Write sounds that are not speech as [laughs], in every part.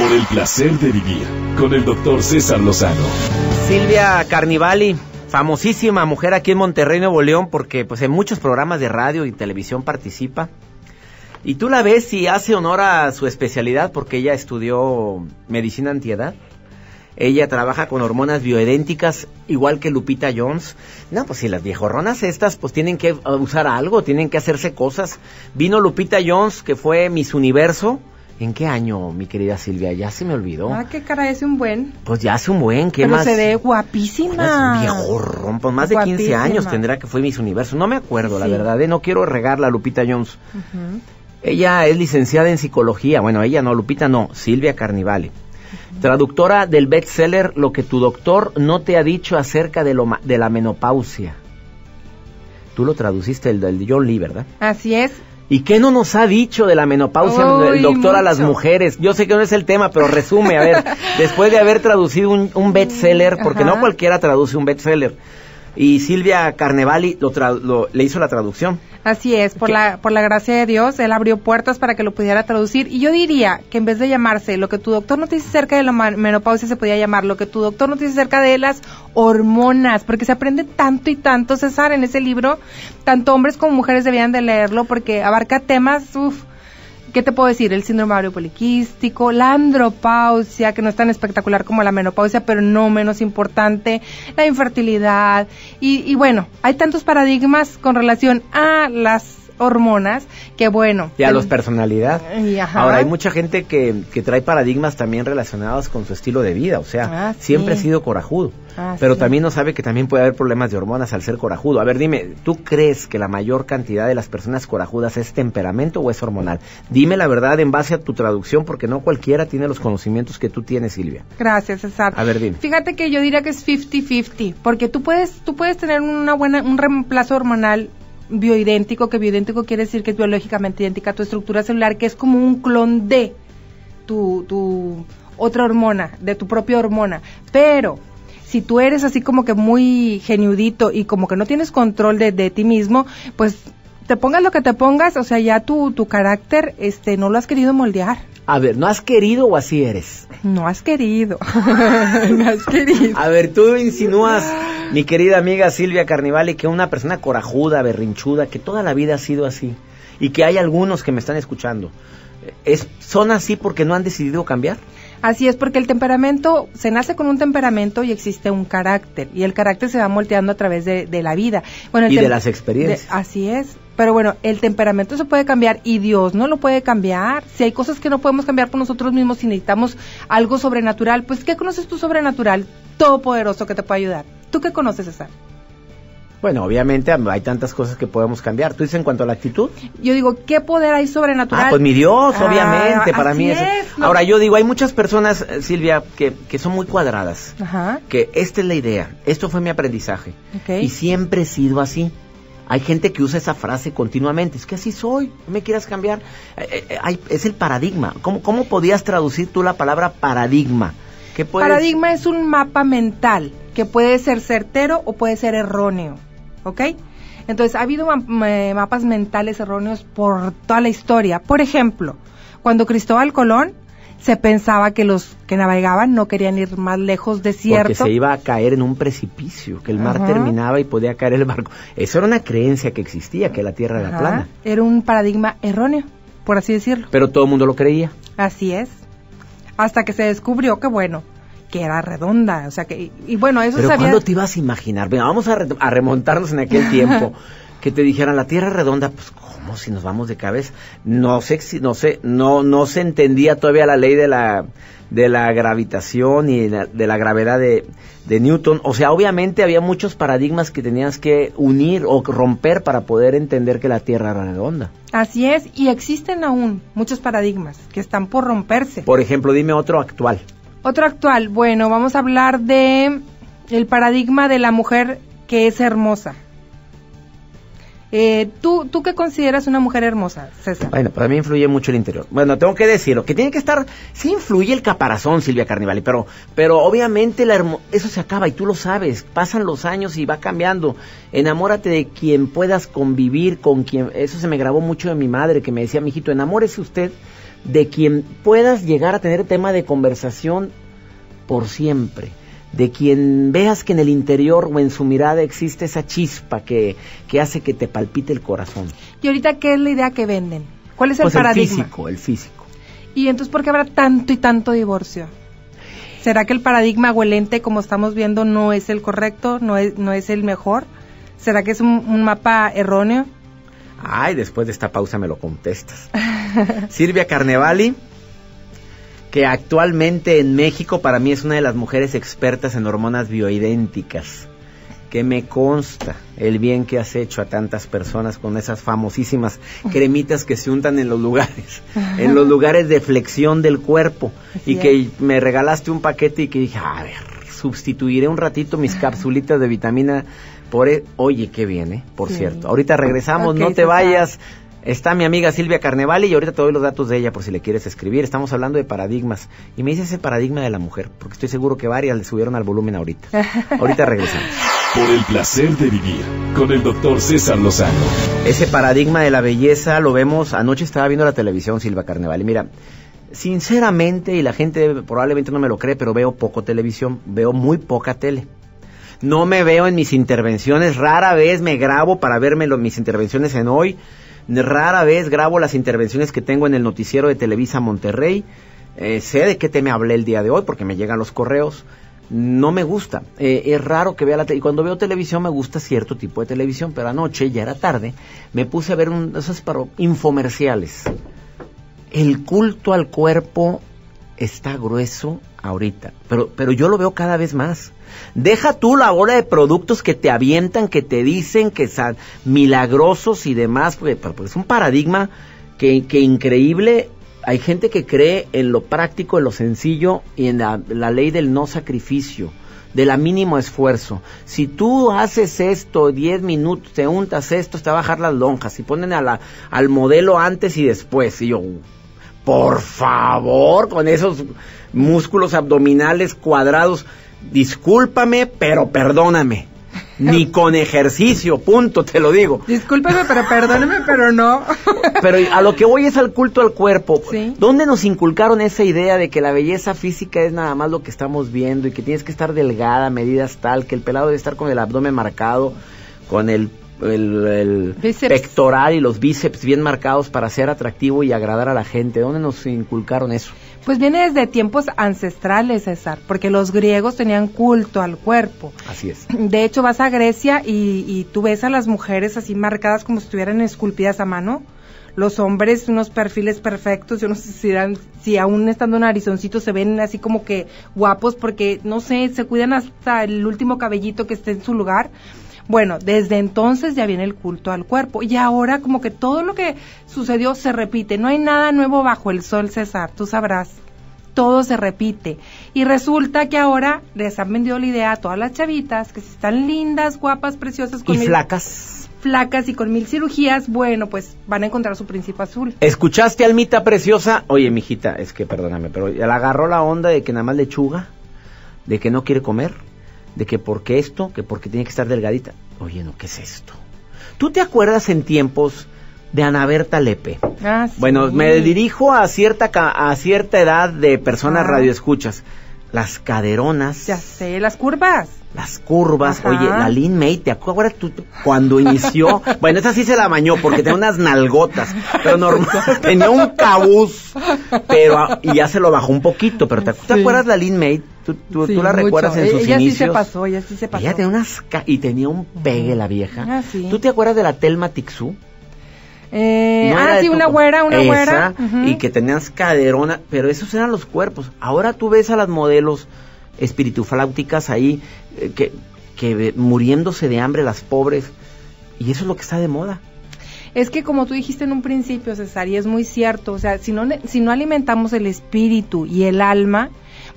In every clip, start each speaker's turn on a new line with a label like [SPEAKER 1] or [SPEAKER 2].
[SPEAKER 1] Por el placer de vivir con el doctor César Lozano.
[SPEAKER 2] Silvia Carnivali, famosísima mujer aquí en Monterrey, Nuevo León, porque pues en muchos programas de radio y televisión participa. Y tú la ves y hace honor a su especialidad porque ella estudió medicina antiedad. Ella trabaja con hormonas bioidénticas, igual que Lupita Jones. No, pues si las viejorronas estas, pues tienen que usar algo, tienen que hacerse cosas. Vino Lupita Jones, que fue Miss Universo. ¿En qué año, mi querida Silvia? Ya se me olvidó.
[SPEAKER 3] Ah, qué cara, es un buen.
[SPEAKER 2] Pues ya hace un buen, ¿qué
[SPEAKER 3] Pero
[SPEAKER 2] más?
[SPEAKER 3] se ve guapísima.
[SPEAKER 2] Viejorrón, pues más de 15
[SPEAKER 3] Guapísima.
[SPEAKER 2] años tendrá que fue Miss Universo. No me acuerdo, la verdad, ¿eh? no quiero regarla a Lupita Jones. Ella es licenciada en psicología. Bueno, ella no, Lupita no, Silvia Carnivale. Traductora del bestseller Lo que tu doctor no te ha dicho acerca de, lo ma- de la menopausia. Tú lo traduciste, el del John Lee, ¿verdad?
[SPEAKER 3] Así es.
[SPEAKER 2] ¿Y qué no nos ha dicho de la menopausia el
[SPEAKER 3] Uy,
[SPEAKER 2] doctor a las mujeres? Yo sé que no es el tema, pero resume, a ver, [laughs] después de haber traducido un, un bestseller, porque no cualquiera traduce un bestseller, y Silvia Carnevali lo tra- lo- le hizo la traducción.
[SPEAKER 3] Así es, por
[SPEAKER 2] ¿Qué?
[SPEAKER 3] la, por la gracia de Dios, Él abrió puertas para que lo pudiera traducir. Y yo diría que en vez de llamarse lo que tu doctor no te dice acerca de la menopausia, se podía llamar lo que tu doctor no te dice acerca de las hormonas, porque se aprende tanto y tanto, César, en ese libro. Tanto hombres como mujeres debían de leerlo porque abarca temas, uff, ¿qué te puedo decir? El síndrome ovario poliquístico, la andropausia, que no es tan espectacular como la menopausia, pero no menos importante, la infertilidad. Y, y bueno, hay tantos paradigmas con relación a las hormonas que bueno.
[SPEAKER 2] Y a
[SPEAKER 3] el-
[SPEAKER 2] los personalidad.
[SPEAKER 3] Y ajá.
[SPEAKER 2] Ahora, hay mucha gente que, que trae paradigmas también relacionados con su estilo de vida, o sea,
[SPEAKER 3] Ah, sí.
[SPEAKER 2] siempre ha sido corajudo,
[SPEAKER 3] Ah,
[SPEAKER 2] pero
[SPEAKER 3] sí.
[SPEAKER 2] también no sabe que también puede haber problemas de hormonas al ser corajudo. A ver, dime, ¿tú crees que la mayor cantidad de las personas corajudas es temperamento o es hormonal? Dime la verdad en base a tu traducción, porque no cualquiera tiene los conocimientos que tú tienes, Silvia.
[SPEAKER 3] Gracias, César.
[SPEAKER 2] A ver, dime.
[SPEAKER 3] Fíjate que yo diría que es 50-50, porque tú puedes, tú puedes tener una buena, un reemplazo hormonal bioidéntico, que bioidéntico quiere decir que es biológicamente idéntica a tu estructura celular, que es como un clon de tu, otra hormona, de tu propia hormona. Pero si tú eres así como que muy geniudito y como que no tienes control de, de ti mismo, pues te pongas lo que te pongas, o sea, ya tu, tu carácter este, no lo has querido moldear.
[SPEAKER 2] A ver, ¿no has querido o así eres?
[SPEAKER 3] No has querido. [laughs] no has querido.
[SPEAKER 2] A ver, tú insinúas, mi querida amiga Silvia Carnivali, que una persona corajuda, berrinchuda, que toda la vida ha sido así, y que hay algunos que me están escuchando, es, ¿son así porque no han decidido cambiar?
[SPEAKER 3] Así es, porque el temperamento, se nace con un temperamento y existe un carácter, y el carácter se va moldeando a través de, de la vida. Bueno,
[SPEAKER 2] Y de las experiencias.
[SPEAKER 3] de- así es, pero bueno, el temperamento se puede cambiar y Dios no lo puede cambiar. Si hay cosas que no podemos cambiar por nosotros mismos, si necesitamos algo sobrenatural, pues ¿qué conoces tú sobrenatural? Todopoderoso que te puede ayudar. ¿Tú qué conoces, César?
[SPEAKER 2] Bueno, obviamente hay tantas cosas que podemos cambiar. ¿Tú dices en cuanto a la actitud?
[SPEAKER 3] Yo digo, ¿qué poder hay sobrenatural?
[SPEAKER 2] Ah, pues mi Dios,
[SPEAKER 3] Ah,
[SPEAKER 2] obviamente, para mí es...
[SPEAKER 3] es, ¿no?
[SPEAKER 2] Ahora, yo digo, hay muchas personas, eh, Silvia, que, que son muy cuadradas.
[SPEAKER 3] Ajá,
[SPEAKER 2] que esta es la idea, esto fue mi aprendizaje.
[SPEAKER 3] ok.
[SPEAKER 2] Y siempre he sido así. Hay gente que usa esa frase continuamente, es que así soy, no me quieras cambiar. Eh, eh, hay- es el paradigma. ¿Cómo, ¿Cómo podías traducir tú la palabra paradigma? ¿Qué puedes-
[SPEAKER 3] Paradigma es un mapa mental que puede ser certero o puede ser erróneo, ¿ok? Entonces, ha habido ma- ma- mapas mentales erróneos por toda la historia. Por ejemplo, cuando Cristóbal Colón se pensaba que los que navegaban no querían ir más lejos,
[SPEAKER 2] Porque
[SPEAKER 3] desierto.
[SPEAKER 2] se iba a caer en un precipicio, que el mar
[SPEAKER 3] Ajá.
[SPEAKER 2] terminaba y podía caer el barco. Eso era una creencia que existía, que la tierra era plana.
[SPEAKER 3] Era un paradigma erróneo, por así decirlo.
[SPEAKER 2] Pero todo el mundo lo creía.
[SPEAKER 3] Así es. Hasta que se descubrió que, bueno, que era redonda. O sea, que, y, y bueno, eso
[SPEAKER 2] Pero
[SPEAKER 3] sabía...
[SPEAKER 2] ¿cuándo te ibas a imaginar? Venga, vamos a, re- a remontarnos en aquel tiempo. [laughs] que te dijeran la Tierra redonda, pues ¿cómo si nos vamos de cabeza? No sé, si- no sé, no, no se entendía todavía la ley de la, de la gravitación y de la, de la gravedad de, de Newton. O sea, obviamente había muchos paradigmas que tenías que unir o romper para poder entender que la Tierra era redonda.
[SPEAKER 3] Así es, y existen aún muchos paradigmas que están por romperse.
[SPEAKER 2] Por ejemplo, dime otro actual.
[SPEAKER 3] Otro actual, bueno, vamos a hablar de el paradigma de la mujer que es hermosa. Eh, ¿tú, ¿Tú qué consideras una mujer hermosa, César?
[SPEAKER 2] Bueno, para mí influye mucho el interior. Bueno, tengo que decirlo, que tiene que estar, sí influye el caparazón, Silvia Carnivali, pero, pero obviamente la hermo- eso se acaba y tú lo sabes, pasan los años y va cambiando. Enamórate de quien puedas convivir, con quien, eso se me grabó mucho de mi madre que me decía, mijito, enamórese usted de quien puedas llegar a tener tema de conversación por siempre, de quien veas que en el interior o en su mirada existe esa chispa que, que hace que te palpite el corazón.
[SPEAKER 3] ¿Y ahorita qué es la idea que venden? ¿Cuál es el
[SPEAKER 2] Pues
[SPEAKER 3] paradigma?
[SPEAKER 2] el físico, el físico.
[SPEAKER 3] ¿Y entonces por qué habrá tanto y tanto divorcio? ¿Será que el paradigma o el ente, como estamos viendo, no es el correcto, no es, no es el mejor? ¿Será que es un, un mapa erróneo?
[SPEAKER 2] Ay, después de esta pausa me lo contestas. [laughs] Silvia Carnevali, que actualmente en México para mí es una de las mujeres expertas en hormonas bioidénticas. Que me consta el bien que has hecho a tantas personas con esas famosísimas cremitas que se untan en los lugares, [laughs] en los lugares de flexión del cuerpo.
[SPEAKER 3] Así
[SPEAKER 2] y que me regalaste un paquete y que dije, a ver, sustituiré un ratito mis [laughs] capsulitas de vitamina por... e-". Oye, qué bien, ¿eh? Por
[SPEAKER 3] Sí.
[SPEAKER 2] cierto. Ahorita regresamos, no te vayas. Está mi amiga Silvia Carnevali y ahorita te doy los datos de ella por si le quieres escribir. Estamos hablando de paradigmas. Y me dice ese paradigma de la mujer, porque estoy seguro que varias le subieron al volumen ahorita. [laughs] Ahorita regresamos.
[SPEAKER 1] Por el placer de vivir con el doctor César Lozano.
[SPEAKER 2] Ese paradigma de la belleza lo vemos, anoche estaba viendo la televisión Silvia Carnevali. Mira, sinceramente, y la gente probablemente no me lo cree, pero veo poco televisión, veo muy poca tele. No me veo en mis intervenciones, rara vez me grabo para verme mis intervenciones en hoy, rara vez grabo las intervenciones que tengo en el noticiero de Televisa Monterrey. Eh, sé de qué tema hablé el día de hoy porque me llegan los correos. No me gusta. Eh, es raro que vea la tele. Y cuando veo televisión me gusta cierto tipo de televisión, pero anoche, ya era tarde, me puse a ver un, esos infomerciales. El culto al cuerpo está grueso ahorita, pero yo lo veo cada vez más. Deja tú la bola de productos que te avientan, que te dicen que son milagrosos y demás, porque, es un paradigma que, que increíble. Hay gente que cree en lo práctico, en lo sencillo y en la, ley del no sacrificio, de la mínimo esfuerzo. Si tú haces esto 10 minutos, te untas esto, te va a bajar las lonjas y ponen al modelo antes y después. Y yo, por favor, con esos músculos abdominales cuadrados, discúlpame, pero perdóname. Ni [laughs] con ejercicio, punto, te lo digo.
[SPEAKER 3] Discúlpeme, pero perdóneme, pero no. [laughs]
[SPEAKER 2] Pero a lo que voy es al culto al cuerpo.
[SPEAKER 3] Sí.
[SPEAKER 2] ¿Dónde nos inculcaron esa idea de que la belleza física es nada más lo que estamos viendo y que tienes que estar delgada, medidas tal, que el pelado debe estar con el abdomen marcado, con el, el- pectoral y los bíceps bien marcados para ser atractivo y agradar a la gente? ¿Dónde nos inculcaron eso?
[SPEAKER 3] Pues viene desde tiempos ancestrales, César, porque los griegos tenían culto al cuerpo.
[SPEAKER 2] Así es.
[SPEAKER 3] De hecho, vas a Grecia y, y tú ves a las mujeres así marcadas como si estuvieran esculpidas a mano. Los hombres, unos perfiles perfectos. Yo no sé si, eran- si aún estando en Arizoncito se ven así como que guapos porque, no sé, se cuidan hasta el último cabellito que esté en su lugar. Bueno, desde entonces ya viene el culto al cuerpo. Y ahora como que todo lo que sucedió se repite. No hay nada nuevo bajo el sol, César, tú sabrás todo se repite. Y resulta que ahora les han vendido la idea a todas las chavitas que si están lindas, guapas, preciosas, con
[SPEAKER 2] Y
[SPEAKER 3] mil-
[SPEAKER 2] flacas.
[SPEAKER 3] flacas y con mil cirugías, bueno, pues van a encontrar su príncipe azul.
[SPEAKER 2] ¿Escuchaste, Almita preciosa? Oye, mijita, es que perdóname, pero le agarró la onda de que nada más lechuga, de que no quiere comer, de que porque esto, que porque tiene que estar delgadita. Oye, no, ¿qué es esto? ¿Tú te acuerdas en tiempos de Ana Berta Lepe?
[SPEAKER 3] Ah, sí.
[SPEAKER 2] Bueno, me dirijo a cierta a cierta edad de personas radioescuchas. Las caderonas,
[SPEAKER 3] Ya sé, las curvas.
[SPEAKER 2] las curvas.
[SPEAKER 3] Ajá.
[SPEAKER 2] Oye, la Lin May, ¿te acuerdas tú cuando inició? [laughs] bueno, esa sí se la bañó porque tenía unas nalgotas, pero normal, [laughs] tenía un cabuz, pero ah, y ya se lo bajó un poquito, pero ¿te, te
[SPEAKER 3] Sí.
[SPEAKER 2] acuerdas la Lin May? ¿Tú, tú,
[SPEAKER 3] Sí,
[SPEAKER 2] tú la
[SPEAKER 3] mucho.
[SPEAKER 2] recuerdas en sus
[SPEAKER 3] ella
[SPEAKER 2] inicios?
[SPEAKER 3] sí se pasó, ella sí se pasó.
[SPEAKER 2] Ella tenía unas ca- y tenía un pegue la vieja.
[SPEAKER 3] Ah, sí.
[SPEAKER 2] ¿Tú te acuerdas de la Telma Tixú?
[SPEAKER 3] Eh,
[SPEAKER 2] No
[SPEAKER 3] ah, sí, una güera, una
[SPEAKER 2] Esa,
[SPEAKER 3] güera.
[SPEAKER 2] Y que tenías caderona, pero esos eran los cuerpos. Ahora tú ves a las modelos espiritufláuticas ahí, eh, que, que muriéndose de hambre las pobres, y eso es lo que está de moda.
[SPEAKER 3] Es que como tú dijiste en un principio, César, y es muy cierto, o sea, si no, si no alimentamos el espíritu y el alma,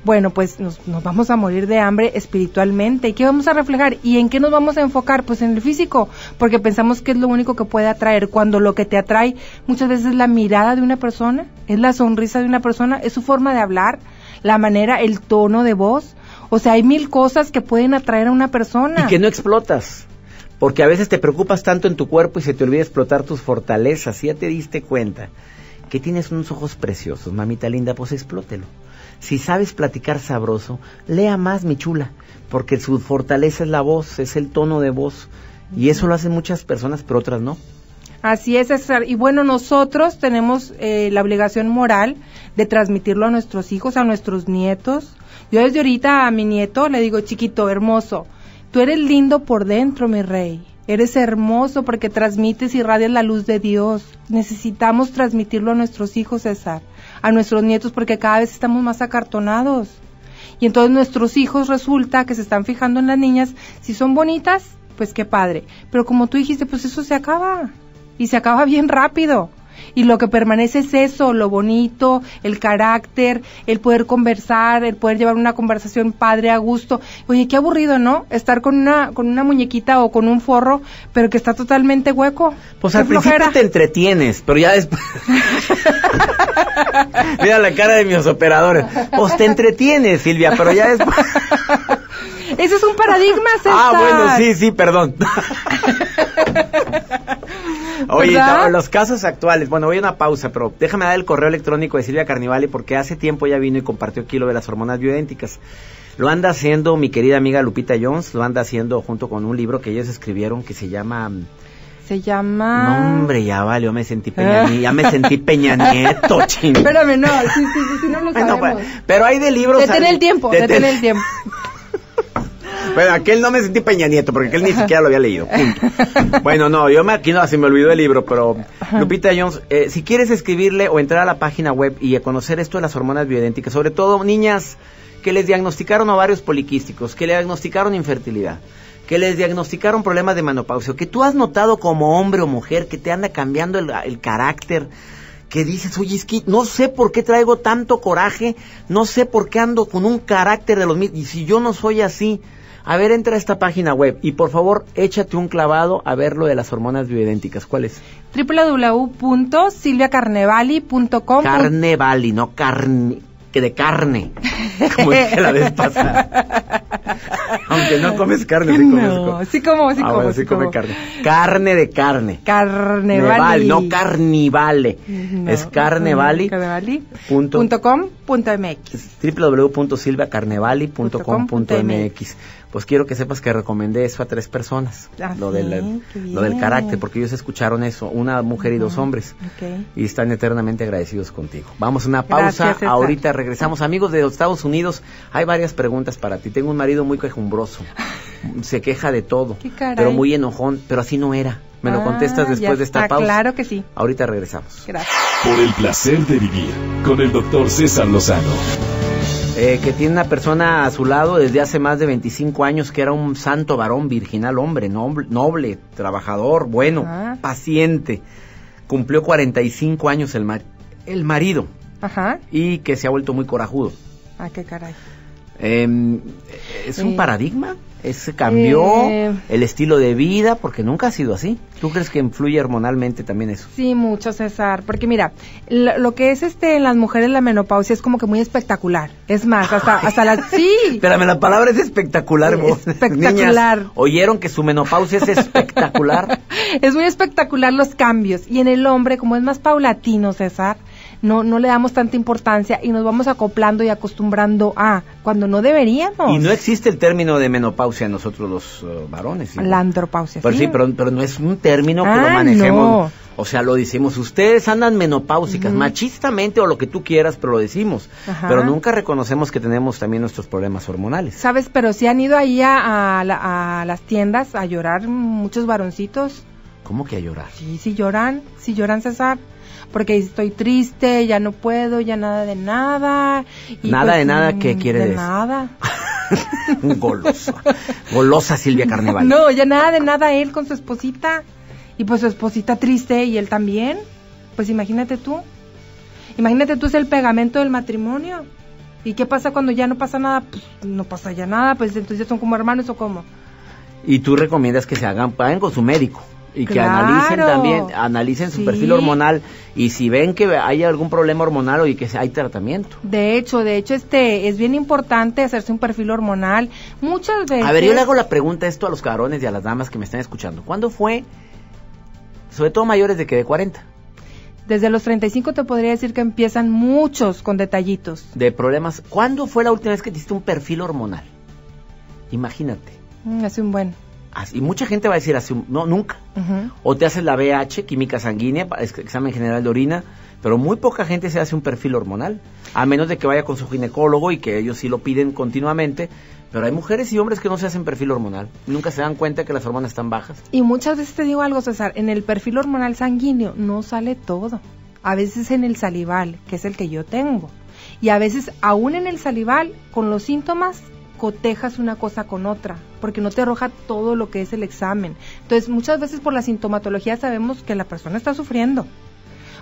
[SPEAKER 3] bueno, pues nos, nos vamos a morir de hambre espiritualmente. ¿Y qué vamos a reflejar? ¿Y en qué nos vamos a enfocar? Pues en el físico, porque pensamos que es lo único que puede atraer, cuando lo que te atrae muchas veces es la mirada de una persona, es la sonrisa de una persona, es su forma de hablar, la manera, el tono de voz. O sea, hay mil cosas que pueden atraer a una persona.
[SPEAKER 2] Y que no explotas. Porque a veces te preocupas tanto en tu cuerpo y se te olvida explotar tus fortalezas. ¿Sí ¿Ya te diste cuenta? que tienes unos ojos preciosos, mamita linda, pues explótelo. Si sabes platicar sabroso, lea más, mi chula, porque su fortaleza es la voz, es el tono de voz. Y eso lo hacen muchas personas, pero otras no.
[SPEAKER 3] Así es, César. Y bueno, nosotros tenemos eh, la obligación moral de transmitirlo a nuestros hijos, a nuestros nietos. Yo desde ahorita a mi nieto le digo, chiquito, hermoso, tú eres lindo por dentro, mi rey. Eres hermoso porque transmites y radias la luz de Dios. Necesitamos transmitirlo a nuestros hijos, César, a nuestros nietos, porque cada vez estamos más acartonados. Y entonces nuestros hijos resulta que se están fijando en las niñas. Si son bonitas, pues qué padre. Pero como tú dijiste, pues eso se acaba. Y se acaba bien rápido y lo que permanece es eso, lo bonito, el carácter, el poder conversar, el poder llevar una conversación padre a gusto. Oye, qué aburrido, ¿no? Estar con una con una muñequita o con un forro, pero que está totalmente hueco.
[SPEAKER 2] Pues al principio te entretienes, pero ya después [laughs] Mira la cara de mis operadores. Pues te entretienes, Silvia, pero ya después
[SPEAKER 3] Ese es un paradigma, César.
[SPEAKER 2] Ah, bueno, sí, sí, perdón. [laughs] Oye, los casos actuales, bueno, voy a una pausa, pero déjame dar el correo electrónico de Silvia Carnivali porque hace tiempo ya vino y compartió aquí lo de las hormonas bioidénticas. Lo anda haciendo mi querida amiga Lupita Jones, lo anda haciendo junto con un libro que ellos escribieron que se llama
[SPEAKER 3] se llama.
[SPEAKER 2] No, hombre, ya vale, yo me sentí Peña, ya me sentí Peña [laughs] Nieto, ching.
[SPEAKER 3] Espérame, no, sí, sí, sí, no lo sabemos.
[SPEAKER 2] pero hay de libros.
[SPEAKER 3] Detén el tiempo, detén el tiempo. [laughs]
[SPEAKER 2] Bueno, aquel no me sentí Peña Nieto, porque aquel ni siquiera lo había leído. Bueno, no, yo me, aquí no, se me olvidó el libro, pero Lupita Jones, eh, si quieres escribirle o entrar a la página web y conocer esto de las hormonas bioidénticas, sobre todo niñas que les diagnosticaron ovarios poliquísticos, que le diagnosticaron infertilidad, que les diagnosticaron problemas de menopausia, que tú has notado como hombre o mujer que te anda cambiando el, el carácter, que dices, oye, es que no sé por qué traigo tanto coraje, no sé por qué ando con un carácter de los mismos, y si yo no soy así, a ver, entra a esta página web y por favor échate un clavado a ver lo de las hormonas bioidénticas. ¿Cuál es?
[SPEAKER 3] www.silviacarnevali.com
[SPEAKER 2] Carnevali, no carne, que de carne, como dije la vez pasada. [laughs] Aunque no comes carne, sí comes.
[SPEAKER 3] No, sí como, sí ah, como.
[SPEAKER 2] sí, come carne. Carne de carne.
[SPEAKER 3] Carnevali.
[SPEAKER 2] no carnivale. es carnevali.
[SPEAKER 3] Carnevali.com.mx
[SPEAKER 2] www.silviacarnevali.com.mx pues quiero que sepas que recomendé eso a tres personas, ah, lo, del, lo del carácter, porque ellos escucharon eso, una mujer y dos hombres, y están eternamente agradecidos contigo. Vamos a una pausa, ahorita regresamos. Amigos de Estados Unidos, hay varias preguntas para ti. Tengo un marido muy quejumbroso, se queja de todo, pero muy enojón, pero así no era. Me lo contestas ah, después de esta pausa.
[SPEAKER 3] Claro que sí.
[SPEAKER 2] Ahorita regresamos.
[SPEAKER 1] Gracias. Por el placer de vivir con el doctor César Lozano.
[SPEAKER 2] Eh, que tiene una persona a su lado desde hace más de 25 años que era un santo varón, virginal hombre, noble, noble trabajador, bueno, paciente. Cumplió 45 años el, el marido.
[SPEAKER 3] Ajá.
[SPEAKER 2] Y que se ha vuelto muy corajudo.
[SPEAKER 3] Ah, qué caray.
[SPEAKER 2] Em, ¿Es un paradigma? ¿Se cambió eh, el estilo de vida? Porque nunca ha sido así. ¿Tú crees que influye hormonalmente también eso?
[SPEAKER 3] Sí, mucho, César. Porque mira, lo, que es este en las mujeres la menopausia es como que muy espectacular. Es más, hasta, hasta la... Sí. [laughs]
[SPEAKER 2] Espérame, la palabra es espectacular. [laughs]
[SPEAKER 3] Espectacular.
[SPEAKER 2] ¿Oyeron que su menopausia es espectacular? [laughs]
[SPEAKER 3] es muy espectacular los cambios. Y en el hombre, como es más paulatino, César, no, no le damos tanta importancia y nos vamos acoplando y acostumbrando a cuando no deberíamos.
[SPEAKER 2] Y no existe el término de menopausia en nosotros los uh, varones.
[SPEAKER 3] La andropausia.
[SPEAKER 2] Pero sí, pero, no es un término que lo manejemos. O sea, lo decimos, ustedes andan menopáusicas, machistamente o lo que tú quieras, pero lo decimos. Pero nunca reconocemos que tenemos también nuestros problemas hormonales.
[SPEAKER 3] ¿Sabes? Pero si han ido ahí a, a las tiendas a llorar muchos varoncitos.
[SPEAKER 2] ¿Cómo que a llorar?
[SPEAKER 3] Sí, sí lloran, sí lloran, César porque estoy triste, ya no puedo, ya nada de nada.
[SPEAKER 2] nada de pues, nada, ¿qué mm, quiere
[SPEAKER 3] de
[SPEAKER 2] decir?
[SPEAKER 3] nada. [laughs]
[SPEAKER 2] Golosa. Golosa Silvia Carnaval.
[SPEAKER 3] No, ya nada de nada él con su esposita. Y pues su esposita triste y él también. Pues imagínate tú. Imagínate tú es el pegamento del matrimonio. ¿Y qué pasa cuando ya no pasa nada? Pues no pasa ya nada, pues entonces ya son como hermanos o cómo.
[SPEAKER 2] Y tú recomiendas que se hagan, paguen con su médico y que analicen también, analicen su perfil hormonal y si ven que hay algún problema hormonal o y que hay tratamiento.
[SPEAKER 3] De hecho, de hecho este es bien importante hacerse un perfil hormonal. Muchas veces
[SPEAKER 2] A ver, yo le hago la pregunta esto a los cabrones y a las damas que me están escuchando. ¿Cuándo fue sobre todo mayores de que de 40?
[SPEAKER 3] Desde los 35 te podría decir que empiezan muchos con detallitos.
[SPEAKER 2] De problemas. ¿Cuándo fue la última vez que te hiciste un perfil hormonal? Imagínate.
[SPEAKER 3] Mm, hace un buen.
[SPEAKER 2] Y mucha gente va a decir así, no, nunca. O te haces la BH, química sanguínea, examen general de orina, pero muy poca gente se hace un perfil hormonal, a menos de que vaya con su ginecólogo y que ellos sí lo piden continuamente. Pero hay mujeres y hombres que no se hacen perfil hormonal. Nunca se dan cuenta que las hormonas están bajas.
[SPEAKER 3] Y muchas veces te digo algo, César, en el perfil hormonal sanguíneo no sale todo. A veces en el salival, que es el que yo tengo. Y a veces aún en el salival, con los síntomas, cotejas una cosa con otra, porque no te arroja todo lo que es el examen. Entonces, muchas veces por la sintomatología sabemos que la persona está sufriendo.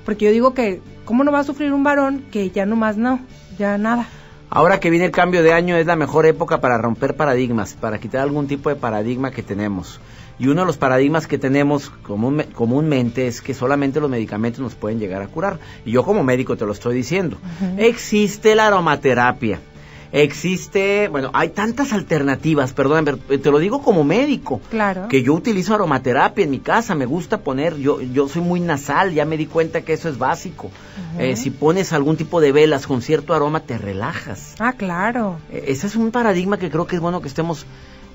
[SPEAKER 3] Porque yo digo que, ¿cómo no va a sufrir un varón que ya nomás no, ya nada?
[SPEAKER 2] Ahora que viene el cambio de año es la mejor época para romper paradigmas, para quitar algún tipo de paradigma que tenemos. Y uno de los paradigmas que tenemos comúnmente es que solamente los medicamentos nos pueden llegar a curar. Y yo como médico te lo estoy diciendo. Existe la aromaterapia Existe, bueno, hay tantas alternativas, perdón, te lo digo como médico.
[SPEAKER 3] Claro.
[SPEAKER 2] Que yo utilizo aromaterapia en mi casa, me gusta poner, yo, yo soy muy nasal, ya me di cuenta que eso es básico. Eh, si pones algún tipo de velas con cierto aroma, te relajas.
[SPEAKER 3] Ah, claro.
[SPEAKER 2] E, ese es un paradigma que creo que es bueno que estemos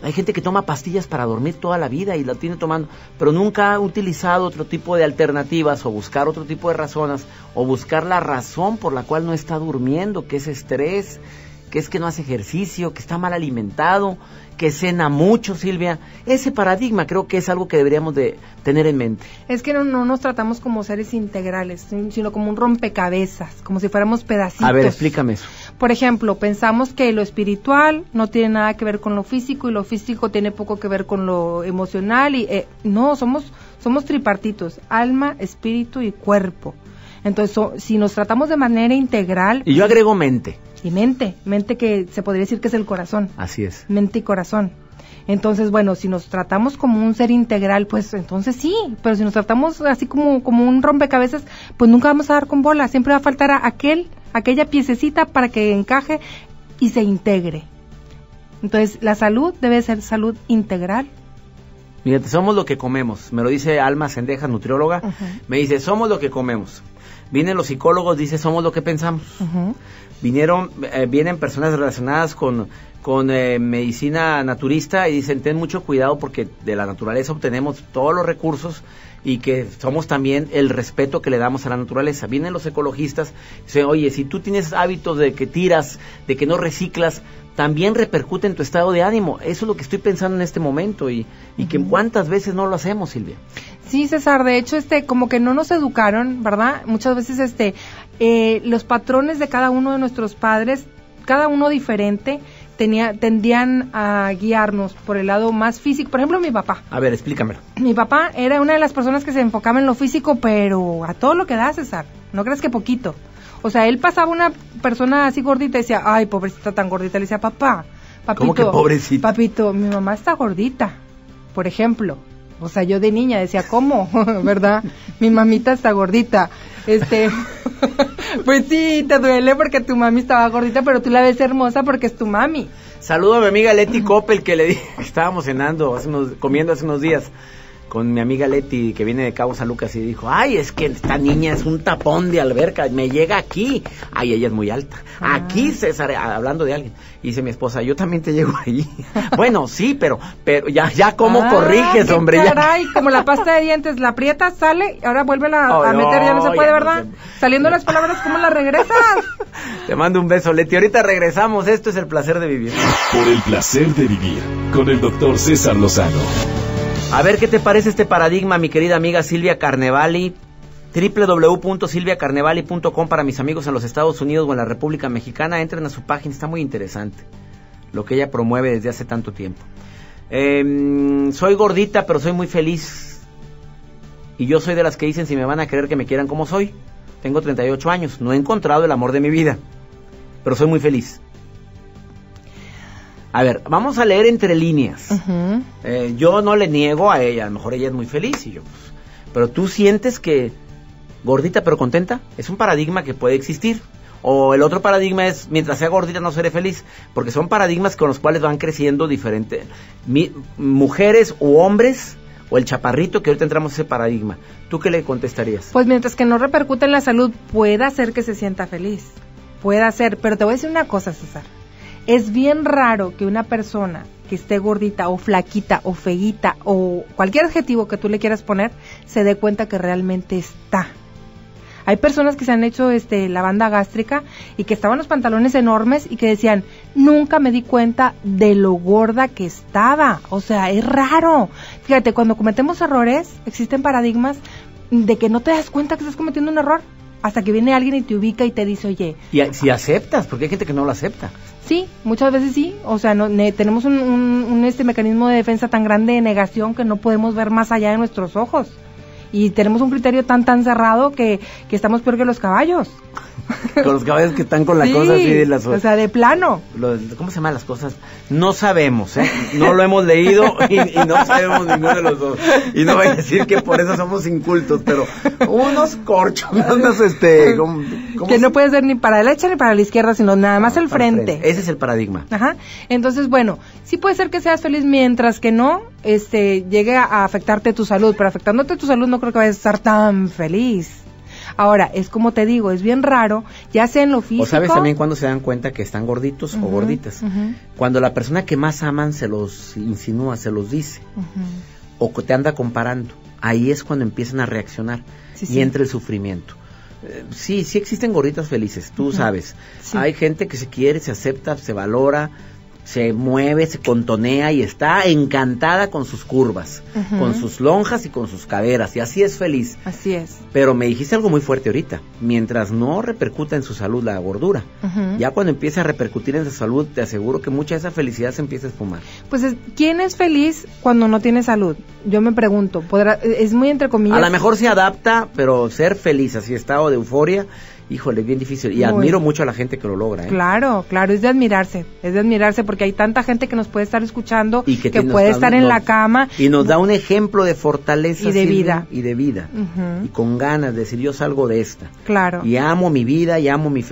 [SPEAKER 2] hay gente que toma pastillas para dormir toda la vida y la tiene tomando, pero nunca ha utilizado otro tipo de alternativas o buscar otro tipo de razones o buscar la razón por la cual no está durmiendo, que es estrés, que es que no hace ejercicio, que está mal alimentado, que cena mucho, Silvia. Ese paradigma creo que es algo que deberíamos de tener en mente.
[SPEAKER 3] Es que no, nos tratamos como seres integrales, sino como un rompecabezas, como si fuéramos pedacitos.
[SPEAKER 2] A ver, explícame eso.
[SPEAKER 3] Por ejemplo, pensamos que lo espiritual no tiene nada que ver con lo físico y lo físico tiene poco que ver con lo emocional y eh, no, somos somos tripartitos, alma, espíritu y cuerpo. Entonces, si nos tratamos de manera integral...
[SPEAKER 2] Y yo agrego mente.
[SPEAKER 3] Y mente, mente que se podría decir que es el corazón.
[SPEAKER 2] Así es.
[SPEAKER 3] Mente y corazón. Entonces, bueno, si nos tratamos como un ser integral, pues entonces sí, pero si nos tratamos así como, como un rompecabezas, pues nunca vamos a dar con bola, siempre va a faltar a aquel, aquella piececita para que encaje y se integre. Entonces, la salud debe ser salud integral.
[SPEAKER 2] Fíjate, somos lo que comemos. Me lo dice Alma Sendeja, nutrióloga. Me dice, somos lo que comemos. Vienen los psicólogos, dice, somos lo que pensamos. Vinieron, eh, vienen personas relacionadas con, con eh, medicina naturista y dicen, ten mucho cuidado porque de la naturaleza obtenemos todos los recursos y que somos también el respeto que le damos a la naturaleza. Vienen los ecologistas y dicen, oye, si tú tienes hábitos de que tiras, de que no reciclas, también repercute en tu estado de ánimo. Eso es lo que estoy pensando en este momento y, y que cuántas veces no lo hacemos, Silvia.
[SPEAKER 3] Sí, César, de hecho, este, como que no nos educaron, ¿verdad? Muchas veces, este, eh, los patrones de cada uno de nuestros padres, cada uno diferente, tenía, tendían a guiarnos por el lado más físico. Por ejemplo, mi papá.
[SPEAKER 2] A ver, explícamelo.
[SPEAKER 3] Mi papá era una de las personas que se enfocaba en lo físico, pero a todo lo que da, César. No crees que poquito. O sea, él pasaba una persona así gordita y decía, ay, pobrecita tan gordita. Le decía, papá, papito.
[SPEAKER 2] ¿Cómo que pobrecita?
[SPEAKER 3] Papito, mi mamá está gordita, por ejemplo. O sea, yo de niña decía, ¿cómo? [laughs] ¿Verdad? Mi mamita está gordita. Este, [laughs] pues sí, te duele porque tu mami estaba gordita, pero tú la ves hermosa porque es tu mami.
[SPEAKER 2] Saludo a mi amiga Leti Coppel que le dije [laughs] que estábamos cenando, hace unos, comiendo hace unos días con mi amiga Leti que viene de Cabo San Lucas y dijo, ay, es que esta niña es un tapón de alberca, me llega aquí. Ay, ella es muy alta. Ah. Aquí, César, hablando de alguien. Y dice mi esposa, yo también te llego ahí. [laughs] bueno, sí, pero pero ya ya cómo ah, corriges, hombre.
[SPEAKER 3] Caray, como la pasta de dientes, la aprieta, sale, ahora vuelve a meter, ya no se puede, ¿verdad? Saliendo las palabras, ¿cómo las regresas? [laughs]
[SPEAKER 2] te mando un beso, Leti. Ahorita regresamos. Esto es el placer de vivir.
[SPEAKER 1] Por el placer de vivir con el doctor César Lozano.
[SPEAKER 2] A ver qué te parece este paradigma, mi querida amiga Silvia Carnevali. www.silviacarnevali.com para mis amigos en los Estados Unidos o en la República Mexicana. Entren a su página, está muy interesante lo que ella promueve desde hace tanto tiempo. Em, soy gordita, pero soy muy feliz. Y yo soy de las que dicen si me van a querer que me quieran como soy. Tengo 38 años, no he encontrado el amor de mi vida, pero soy muy feliz. A ver, vamos a leer entre líneas. Eh, yo no le niego a ella, a lo mejor ella es muy feliz y yo, pues, pero tú sientes que gordita pero contenta, es un paradigma que puede existir. O el otro paradigma es, mientras sea gordita no seré feliz, porque son paradigmas con los cuales van creciendo diferentes mujeres u hombres o el chaparrito, que ahorita entramos a ese paradigma. ¿Tú qué le contestarías?
[SPEAKER 3] Pues mientras que no repercute en la salud, puede hacer que se sienta feliz. Puede ser, pero te voy a decir una cosa, César. Es bien raro que una persona que esté gordita o flaquita o feguita o cualquier adjetivo que tú le quieras poner se dé cuenta que realmente está. Hay personas que se han hecho este la banda gástrica y que estaban los pantalones enormes y que decían, "Nunca me di cuenta de lo gorda que estaba." O sea, es raro. Fíjate, cuando cometemos errores, existen paradigmas de que no te das cuenta que estás cometiendo un error hasta que viene alguien y te ubica y te dice, "Oye,
[SPEAKER 2] Y si aceptas, porque hay gente que no lo acepta.
[SPEAKER 3] Sí, muchas veces sí. O sea, no, ne- tenemos un, un- un, este mecanismo de defensa tan grande de negación que no podemos ver más allá de nuestros ojos. Y tenemos un criterio tan tan cerrado que, que estamos peor que los caballos. [laughs]
[SPEAKER 2] Con los caballos que están con la
[SPEAKER 3] Sí,
[SPEAKER 2] cosa así de las...
[SPEAKER 3] O sea, de plano.
[SPEAKER 2] lo- ¿Cómo se llaman las cosas? No sabemos, ¿eh? No lo hemos leído y, y no sabemos ninguno de los dos. Y no voy a decir que por eso somos incultos, pero unos corchos, [laughs] unos este... ¿cómo- cómo
[SPEAKER 3] Que
[SPEAKER 2] se-
[SPEAKER 3] no puedes ver ni para la derecha ni para la izquierda, sino nada más el frente.
[SPEAKER 2] Ese es el paradigma.
[SPEAKER 3] Ajá. Entonces, bueno, sí puede ser que seas feliz mientras que no este, llegue a, a afectarte tu salud, pero afectándote tu salud no creo que vayas a estar tan feliz. Ahora, es como te digo, es bien raro, ya sea en lo físico.
[SPEAKER 2] O sabes también cuando se dan cuenta que están gorditos o gorditas. Cuando la persona que más aman se los insinúa, se los dice, o te anda comparando. Ahí es cuando empiezan a reaccionar
[SPEAKER 3] Sí,
[SPEAKER 2] y
[SPEAKER 3] sí.
[SPEAKER 2] entra el sufrimiento. Eh, sí, sí existen gorditas felices, tú sabes.
[SPEAKER 3] Sí.
[SPEAKER 2] Hay gente que se quiere, se acepta, se valora, se mueve, se contonea y está encantada con sus curvas, con sus lonjas y con sus caderas, y así es feliz.
[SPEAKER 3] Así es.
[SPEAKER 2] Pero me dijiste algo muy fuerte ahorita, mientras no repercuta en su salud la gordura, ya cuando empieza a repercutir en su salud, te aseguro que mucha de esa felicidad se empieza a esfumar.
[SPEAKER 3] Pues, es- ¿quién es feliz cuando no tiene salud? Yo me pregunto, ¿podrá, es muy entre comillas.
[SPEAKER 2] A lo mejor se adapta, pero ser feliz, así estado de euforia, híjole, es bien difícil. Y
[SPEAKER 3] Muy.
[SPEAKER 2] admiro mucho a la gente que lo logra. ¿eh?
[SPEAKER 3] Claro, claro, es de admirarse, es de admirarse porque hay tanta gente que nos puede estar escuchando,
[SPEAKER 2] Y que
[SPEAKER 3] puede estar en
[SPEAKER 2] nos-
[SPEAKER 3] la cama.
[SPEAKER 2] Y nos da un ejemplo de fortaleza.
[SPEAKER 3] Y de vida.
[SPEAKER 2] Y de vida. Y con ganas de decir, yo salgo de esta.
[SPEAKER 3] Claro.
[SPEAKER 2] Y amo mi vida, y amo mi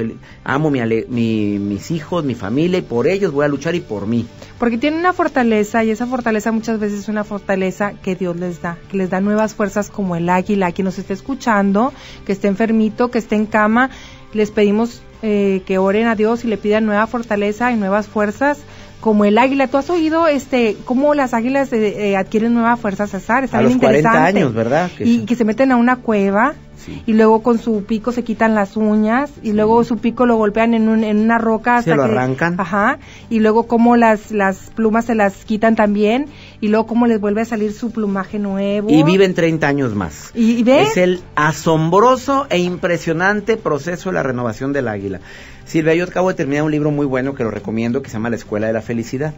[SPEAKER 2] amo mi mi- mis hijos, mi familia, y por ellos voy a luchar y por mí.
[SPEAKER 3] Porque tiene una fortaleza y esa fortaleza muchas veces es una fortaleza que Dios les da, que les da nuevas fuerzas como el águila, quien nos esté escuchando, que esté enfermito, que esté en cama, les pedimos eh, que oren a Dios y le pidan nueva fortaleza y nuevas fuerzas como el águila. ¿Tú has oído este cómo las águilas eh, eh, adquieren nueva fuerza, César? Está
[SPEAKER 2] A
[SPEAKER 3] bien
[SPEAKER 2] los 40
[SPEAKER 3] interesante.
[SPEAKER 2] años, ¿verdad? Que
[SPEAKER 3] y que se meten a una cueva
[SPEAKER 2] Sí.
[SPEAKER 3] y luego con su pico se quitan las uñas y luego su pico lo golpean en, un- en una roca
[SPEAKER 2] Se
[SPEAKER 3] hasta
[SPEAKER 2] lo
[SPEAKER 3] que-
[SPEAKER 2] arrancan.
[SPEAKER 3] Ajá, y luego cómo las, las plumas se las quitan también, y luego cómo les vuelve a salir su plumaje nuevo.
[SPEAKER 2] Y viven 30 años más.
[SPEAKER 3] ¿Y, ves?
[SPEAKER 2] Es el asombroso e impresionante proceso de la renovación del águila. Silvia, yo acabo de terminar un libro muy bueno que lo recomiendo que se llama La Escuela de la Felicidad.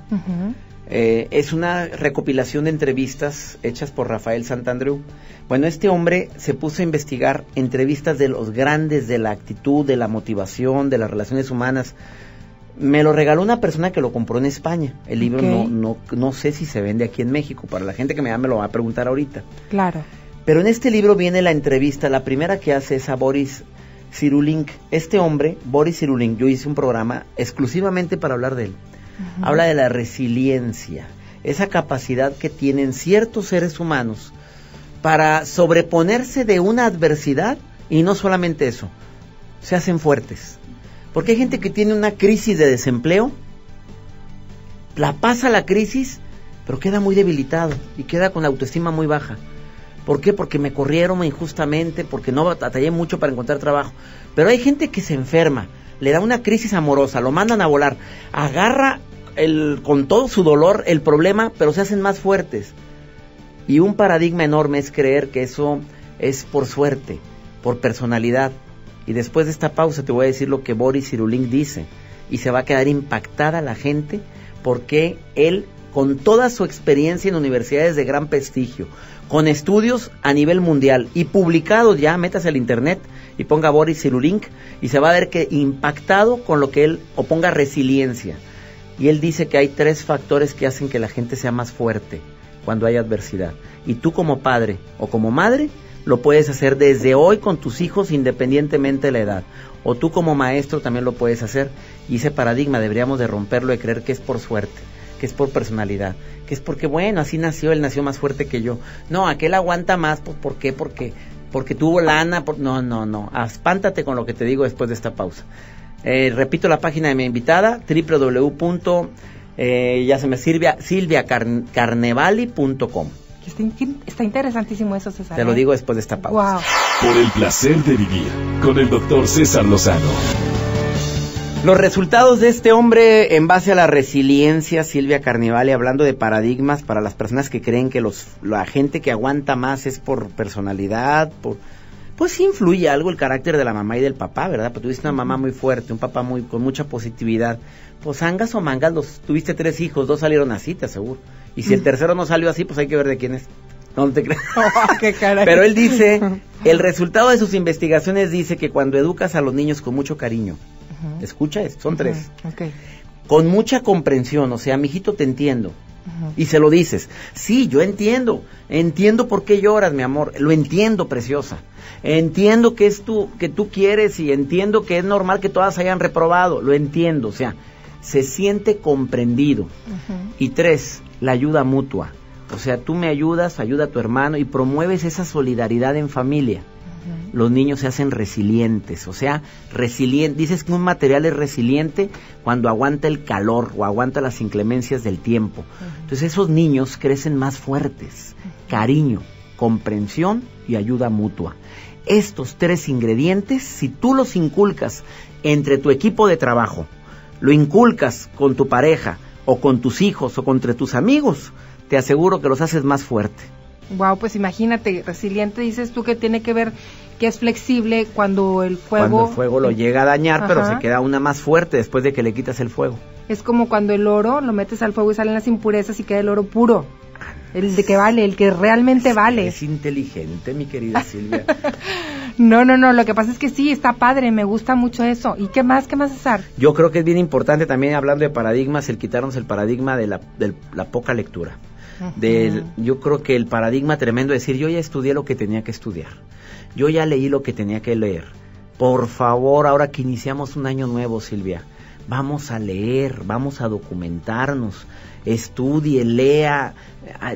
[SPEAKER 2] Eh, es una recopilación de entrevistas hechas por Rafael Santandreu. Bueno, este hombre se puso a investigar entrevistas de los grandes de la actitud, de la motivación, de las relaciones humanas. Me lo regaló una persona que lo compró en España. El libro no, no, no sé si se vende aquí en México. Para la gente que me da me lo va a preguntar ahorita.
[SPEAKER 3] Claro.
[SPEAKER 2] Pero en este libro viene la entrevista, la primera que hace es a Boris Cyrulnik. Este hombre, Boris Cyrulnik, yo hice un programa exclusivamente para hablar de él. Habla de la resiliencia, esa capacidad que tienen ciertos seres humanos para sobreponerse de una adversidad y no solamente eso, se hacen fuertes. Porque hay gente que tiene una crisis de desempleo, la pasa la crisis, pero queda muy debilitado y queda con la autoestima muy baja. ¿Por qué? Porque me corrieron injustamente, porque no batallé mucho para encontrar trabajo. Pero hay gente que se enferma, le da una crisis amorosa, lo mandan a volar, agarra el, con todo su dolor el problema, pero se hacen más fuertes. Y un paradigma enorme es creer que eso es por suerte, por personalidad. Y después de esta pausa te voy a decir lo que Boris Cyrulnik dice. Y se va a quedar impactada la gente porque él, con toda su experiencia en universidades de gran prestigio, con estudios a nivel mundial y publicados ya, métase al internet y ponga Boris Cyrulnik y se va a ver que impactado con lo que él, o ponga resiliencia. Y él dice que hay tres factores que hacen que la gente sea más fuerte cuando hay adversidad. Y tú como padre o como madre lo puedes hacer desde hoy con tus hijos independientemente de la edad. O tú como maestro también lo puedes hacer. Y ese paradigma deberíamos de romperlo de creer que es por suerte. Que es por personalidad, que es porque, bueno, así nació, él nació más fuerte que yo. No, aquel aguanta más, pues, ¿por qué? Porque, porque tuvo lana. no, no, no. Espántate con lo que te digo después de esta pausa. Eh, repito la página de mi invitada, www. Eh, ya se me sirve, silviacarnevali.com.
[SPEAKER 3] Está, está, interesantísimo eso, César.
[SPEAKER 2] Te lo ¿eh? digo después de esta pausa.
[SPEAKER 1] Por el placer de vivir con el doctor César Lozano.
[SPEAKER 2] Los resultados de este hombre en base a la resiliencia, Silvia Carnivale, hablando de paradigmas para las personas que creen que los, la gente que aguanta más es por personalidad, por, pues sí influye algo el carácter de la mamá y del papá, ¿verdad? Pues tuviste una mamá muy fuerte, un papá muy con mucha positividad. Pues angas o mangas, los, tuviste tres hijos, dos salieron así, te aseguro. Y si el tercero no salió así, pues hay que ver de quién es. No te crees. [laughs] Oh, Pero él dice, [laughs] el resultado de sus investigaciones dice que cuando educas a los niños con mucho cariño, Escucha esto, son tres. Con mucha comprensión, o sea, mijito, te entiendo. Y se lo dices. Sí, yo entiendo. Entiendo por qué lloras, mi amor. Lo entiendo, preciosa. Entiendo que es tú, que tú quieres y entiendo que es normal que todas hayan reprobado. Lo entiendo. O sea, se siente comprendido. Y tres, la ayuda mutua. O sea, tú me ayudas, ayuda a tu hermano y promueves esa solidaridad en familia los niños se hacen resilientes, o sea, resiliente, dices que un material es resiliente cuando aguanta el calor o aguanta las inclemencias del tiempo. Entonces esos niños crecen más fuertes, cariño, comprensión y ayuda mutua. Estos tres ingredientes, si tú los inculcas entre tu equipo de trabajo, lo inculcas con tu pareja o con tus hijos o con tus amigos, te aseguro que los haces más fuerte.
[SPEAKER 3] Wow, pues imagínate, resiliente dices tú que tiene que ver que es flexible cuando el fuego...
[SPEAKER 2] Cuando el fuego lo llega a dañar, pero se queda una más fuerte después de que le quitas el fuego.
[SPEAKER 3] Es como cuando el oro lo metes al fuego y salen las impurezas y queda el oro puro. El de que vale, el que realmente vale.
[SPEAKER 2] Es inteligente, mi querida Silvia. [laughs]
[SPEAKER 3] no, no, no, lo que pasa es que sí, está padre, me gusta mucho eso. ¿Y qué más, qué más, César?
[SPEAKER 2] Yo creo que es bien importante también, hablando de paradigmas, el quitarnos el paradigma de la, de la poca lectura. Del, yo creo que el paradigma tremendo es decir, yo ya estudié lo que tenía que estudiar yo ya leí lo que tenía que leer. Por favor, ahora que iniciamos un año nuevo, Silvia, vamos a leer, vamos a documentarnos, estudie, lea,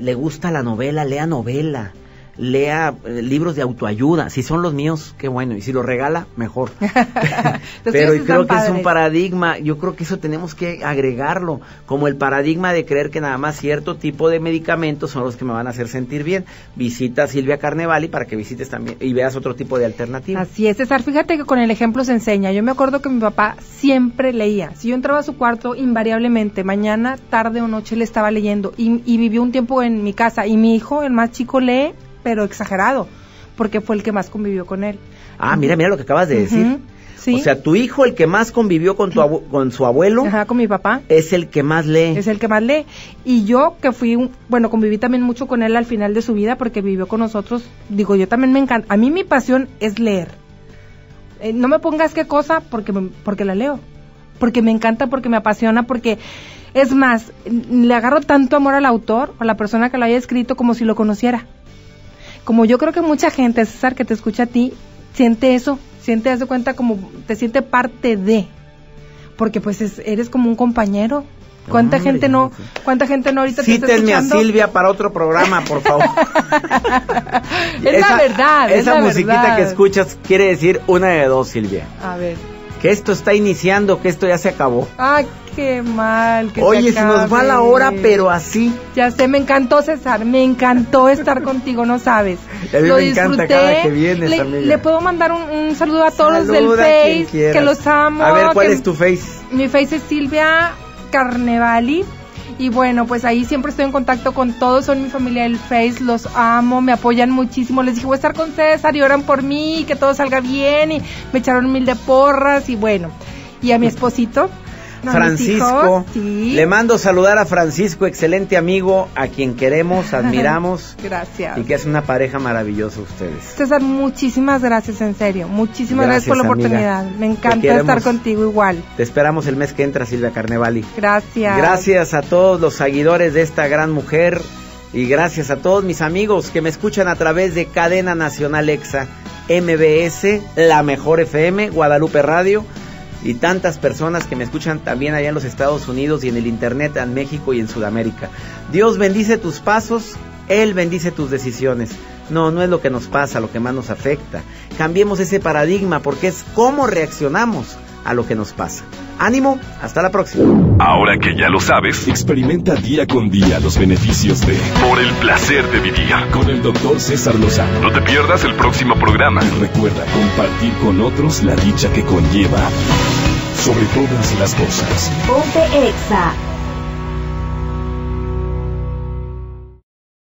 [SPEAKER 2] le gusta la novela, lea novela, lea eh, libros de autoayuda. Si son los míos, qué bueno. Y si los regala, mejor. [laughs] [laughs] Pero creo que es un paradigma. Yo creo que eso tenemos que agregarlo. Como el paradigma de creer que nada más cierto tipo de medicamentos son los que me van a hacer sentir bien. Visita a Silvia Carnevali para que visites también y veas otro tipo de alternativa.
[SPEAKER 3] Así es, César. Fíjate que con el ejemplo se enseña. Yo me acuerdo que mi papá siempre leía. Si yo entraba a su cuarto, invariablemente, mañana, tarde o noche, le estaba leyendo. Y, y vivió un tiempo en mi casa. Y mi hijo, el más chico, lee pero exagerado, porque fue el que más convivió con él.
[SPEAKER 2] Ah, mira, mira lo que acabas de decir. ¿Sí? O sea, tu hijo, el que más convivió con, tu con su abuelo.
[SPEAKER 3] Ajá, con mi papá.
[SPEAKER 2] Es el que más lee.
[SPEAKER 3] Es el que más lee. Y yo, que fui, bueno, conviví también mucho con él al final de su vida porque vivió con nosotros. Digo, yo también me encanta. A mí mi pasión es leer. Eh, no me pongas qué cosa porque, porque la leo. Porque me encanta, porque me apasiona, porque es más, le agarro tanto amor al autor o a la persona que lo haya escrito como si lo conociera como yo creo que mucha gente, César, que te escucha a ti, siente eso, siente, de cuenta como, te siente parte de, porque pues eres como un compañero. ¿Cuánta gente no, cuánta gente no ahorita
[SPEAKER 2] te está escuchando? a Silvia para otro programa, por favor. [laughs]
[SPEAKER 3] es la verdad,
[SPEAKER 2] Esa musiquita que escuchas quiere decir una de dos, Silvia.
[SPEAKER 3] A ver.
[SPEAKER 2] Que esto está iniciando, que esto ya se acabó.
[SPEAKER 3] Ay, qué mal. Que
[SPEAKER 2] Oye, se, nos va la hora, pero así.
[SPEAKER 3] Ya sé, me encantó César, me encantó estar [laughs] contigo, no sabes.
[SPEAKER 2] A mí me encanta cada que vienes,
[SPEAKER 3] le,
[SPEAKER 2] amiga.
[SPEAKER 3] Le puedo mandar un, saludo a todos los del Face, que los amo.
[SPEAKER 2] A ver, ¿cuál es tu Face?
[SPEAKER 3] Mi Face es Silvia Carnevali. Y bueno, pues ahí siempre estoy en contacto con todos, son mi familia del Face, los amo, me apoyan muchísimo. Les dije, voy a estar con César y oran por mí, que todo salga bien. Y me echaron mil de porras y bueno. Y a mi esposito,
[SPEAKER 2] Francisco. Le mando saludar a Francisco, excelente amigo, a quien queremos, [laughs] admiramos.
[SPEAKER 3] gracias.
[SPEAKER 2] Y que es una pareja maravillosa ustedes.
[SPEAKER 3] César, muchísimas gracias, en serio. Muchísimas gracias, por la oportunidad. Me encanta estar contigo igual.
[SPEAKER 2] Te esperamos el mes que entra, Silvia Carnevali.
[SPEAKER 3] Gracias.
[SPEAKER 2] Gracias a todos los seguidores de esta gran mujer y gracias a todos mis amigos que me escuchan a través de Cadena Nacional EXA, MBS, La Mejor FM, Guadalupe Radio y tantas personas que me escuchan también allá en los Estados Unidos y en el Internet en México y en Sudamérica. Dios bendice tus pasos, Él bendice tus decisiones. No, no es lo que nos pasa, lo que más nos afecta. Cambiemos ese paradigma porque es cómo reaccionamos a lo que nos pasa. Ánimo, hasta la próxima.
[SPEAKER 1] Ahora que ya lo sabes, experimenta día con día los beneficios de Por el placer de vivir con el doctor César Lozano. No te pierdas el próximo programa. Y recuerda compartir con otros la dicha que conlleva sobre todas las cosas.
[SPEAKER 4] Ponte Exa